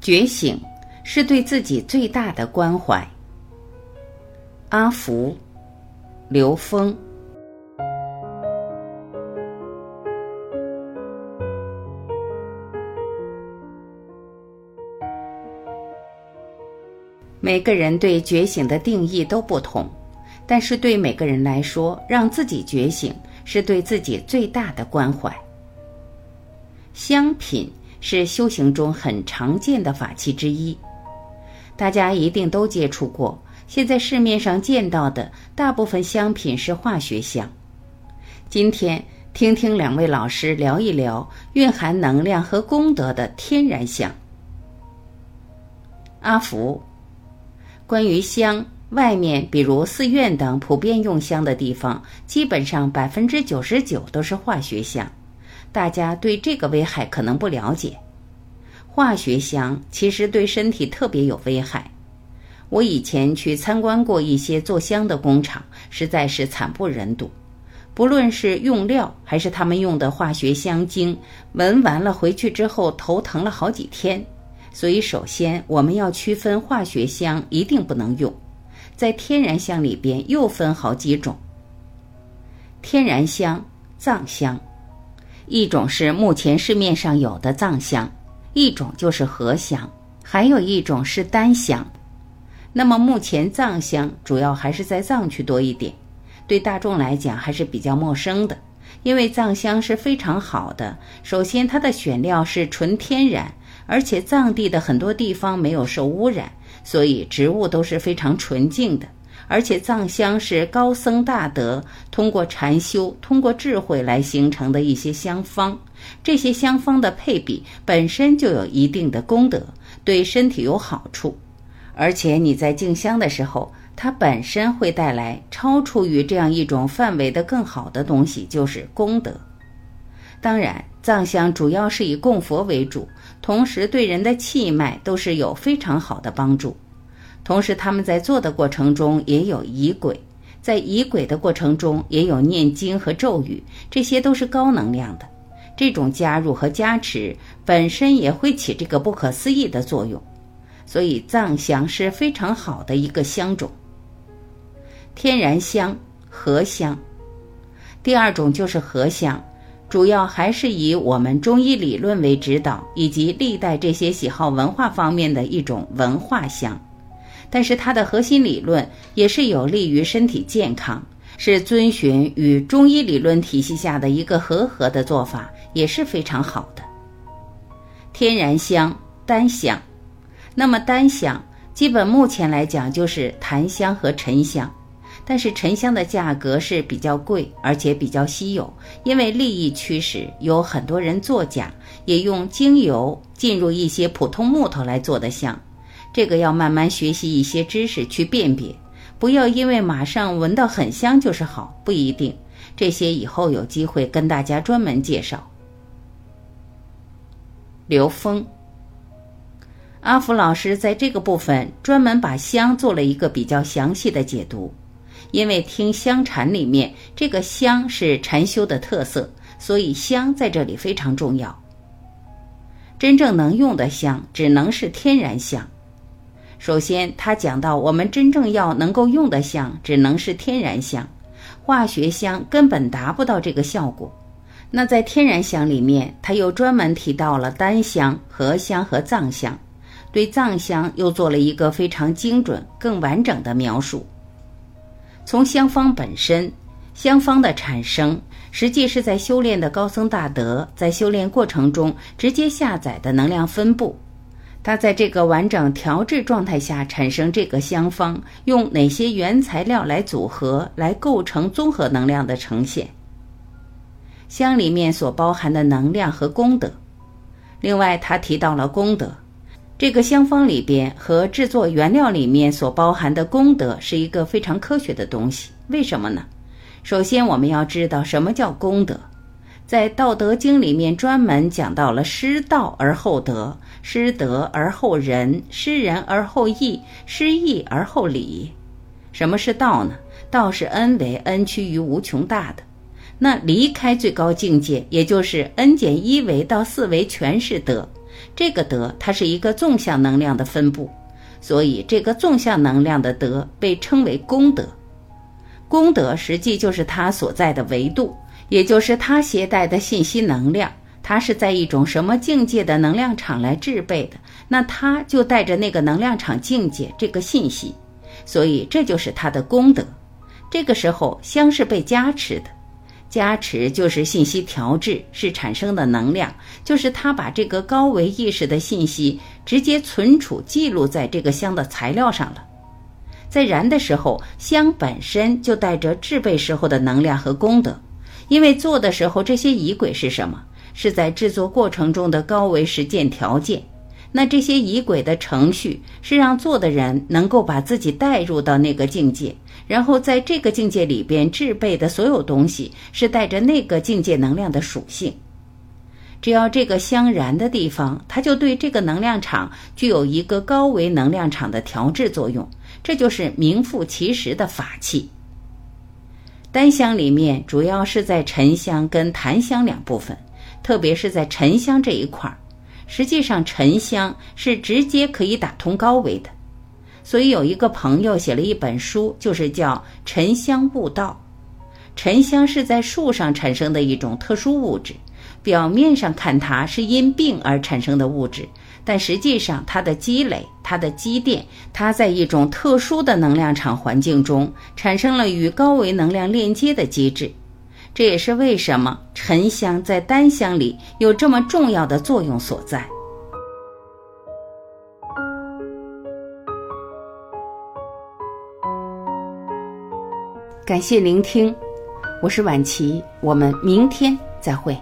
觉醒是对自己最大的关怀。阿福，刘峰。每个人对觉醒的定义都不同，但是对每个人来说，让自己觉醒是对自己最大的关怀。香品。是修行中很常见的法器之一，大家一定都接触过。现在市面上见到的大部分香品是化学香。今天听听两位老师聊一聊蕴含能量和功德的天然香。阿福，关于香，外面比如寺院等普遍用香的地方，基本上百分之九十九都是化学香。大家对这个危害可能不了解，化学香其实对身体特别有危害。我以前去参观过一些做香的工厂，实在是惨不忍睹。不论是用料还是他们用的化学香精，闻完了回去之后头疼了好几天。所以，首先我们要区分化学香一定不能用。在天然香里边又分好几种：天然香、藏香。一种是目前市面上有的藏香，一种就是合香，还有一种是丹香。那么目前藏香主要还是在藏区多一点，对大众来讲还是比较陌生的。因为藏香是非常好的，首先它的选料是纯天然，而且藏地的很多地方没有受污染，所以植物都是非常纯净的。而且藏香是高僧大德通过禅修、通过智慧来形成的一些香方，这些香方的配比本身就有一定的功德，对身体有好处。而且你在敬香的时候，它本身会带来超出于这样一种范围的更好的东西，就是功德。当然，藏香主要是以供佛为主，同时对人的气脉都是有非常好的帮助。同时，他们在做的过程中也有仪轨，在仪轨的过程中也有念经和咒语，这些都是高能量的。这种加入和加持本身也会起这个不可思议的作用，所以藏香是非常好的一个香种。天然香、合香，第二种就是合香，主要还是以我们中医理论为指导，以及历代这些喜好文化方面的一种文化香。但是它的核心理论也是有利于身体健康，是遵循与中医理论体系下的一个和合的做法，也是非常好的。天然香、单香，那么单香基本目前来讲就是檀香和沉香，但是沉香的价格是比较贵，而且比较稀有，因为利益驱使，有很多人作假，也用精油进入一些普通木头来做的香。这个要慢慢学习一些知识去辨别，不要因为马上闻到很香就是好，不一定。这些以后有机会跟大家专门介绍。刘峰，阿福老师在这个部分专门把香做了一个比较详细的解读，因为听香禅里面这个香是禅修的特色，所以香在这里非常重要。真正能用的香只能是天然香。首先，他讲到我们真正要能够用的香，只能是天然香，化学香根本达不到这个效果。那在天然香里面，他又专门提到了丹香、合香和藏香，对藏香又做了一个非常精准、更完整的描述。从香方本身，香方的产生，实际是在修炼的高僧大德在修炼过程中直接下载的能量分布。它在这个完整调制状态下产生这个香方，用哪些原材料来组合，来构成综合能量的呈现？香里面所包含的能量和功德。另外，他提到了功德，这个香方里边和制作原料里面所包含的功德是一个非常科学的东西。为什么呢？首先，我们要知道什么叫功德。在《道德经》里面专门讲到了失道而后德，失德而后仁，失仁而后义，失义而后礼。什么是道呢？道是 n 为 n 趋于无穷大的。那离开最高境界，也就是 n 减一维到四维全是德。这个德它是一个纵向能量的分布，所以这个纵向能量的德被称为功德。功德实际就是它所在的维度，也就是它携带的信息能量。它是在一种什么境界的能量场来制备的？那它就带着那个能量场境界这个信息，所以这就是它的功德。这个时候香是被加持的，加持就是信息调制，是产生的能量，就是它把这个高维意识的信息直接存储记录在这个香的材料上了。在燃的时候，香本身就带着制备时候的能量和功德，因为做的时候这些仪轨是什么？是在制作过程中的高维实践条件。那这些仪轨的程序是让做的人能够把自己带入到那个境界，然后在这个境界里边制备的所有东西是带着那个境界能量的属性。只要这个相燃的地方，它就对这个能量场具有一个高维能量场的调制作用。这就是名副其实的法器。丹香里面主要是在沉香跟檀香两部分，特别是在沉香这一块儿。实际上，沉香是直接可以打通高维的，所以有一个朋友写了一本书，就是叫《沉香悟道》。沉香是在树上产生的一种特殊物质，表面上看它是因病而产生的物质，但实际上它的积累、它的积淀，它在一种特殊的能量场环境中产生了与高维能量链接的机制。这也是为什么沉香在丹香里有这么重要的作用所在。感谢聆听，我是晚琪，我们明天再会。